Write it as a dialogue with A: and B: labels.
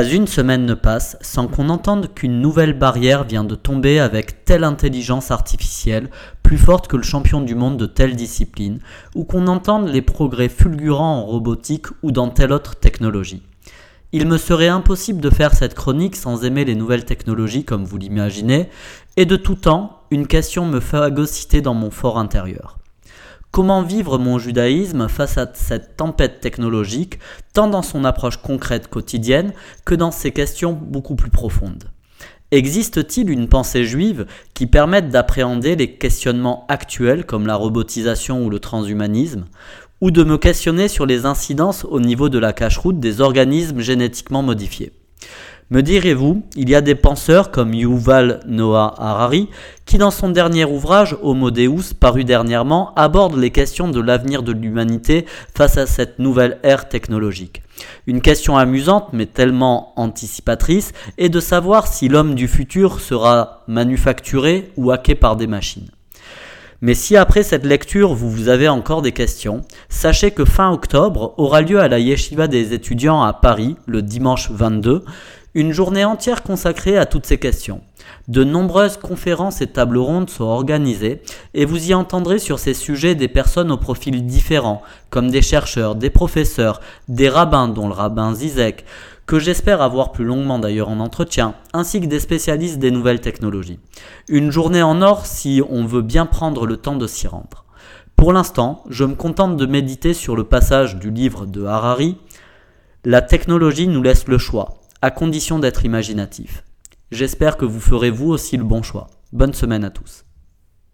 A: Pas une semaine ne passe sans qu'on entende qu'une nouvelle barrière vient de tomber avec telle intelligence artificielle plus forte que le champion du monde de telle discipline, ou qu'on entende les progrès fulgurants en robotique ou dans telle autre technologie. Il me serait impossible de faire cette chronique sans aimer les nouvelles technologies comme vous l'imaginez, et de tout temps, une question me phagocyter dans mon fort intérieur. Comment vivre mon judaïsme face à cette tempête technologique, tant dans son approche concrète quotidienne que dans ses questions beaucoup plus profondes? Existe-t-il une pensée juive qui permette d'appréhender les questionnements actuels comme la robotisation ou le transhumanisme ou de me questionner sur les incidences au niveau de la cache-route des organismes génétiquement modifiés? Me direz-vous, il y a des penseurs comme Yuval Noah Harari qui dans son dernier ouvrage Homo Deus paru dernièrement aborde les questions de l'avenir de l'humanité face à cette nouvelle ère technologique. Une question amusante mais tellement anticipatrice est de savoir si l'homme du futur sera manufacturé ou hacké par des machines. Mais si après cette lecture vous, vous avez encore des questions, sachez que fin octobre aura lieu à la Yeshiva des étudiants à Paris, le dimanche 22, une journée entière consacrée à toutes ces questions. De nombreuses conférences et tables rondes sont organisées et vous y entendrez sur ces sujets des personnes aux profils différents, comme des chercheurs, des professeurs, des rabbins dont le rabbin Zizek, que j'espère avoir plus longuement d'ailleurs en entretien, ainsi que des spécialistes des nouvelles technologies. Une journée en or si on veut bien prendre le temps de s'y rendre. Pour l'instant, je me contente de méditer sur le passage du livre de Harari. La technologie nous laisse le choix à condition d'être imaginatif. J'espère que vous ferez vous aussi le bon choix. Bonne semaine à tous.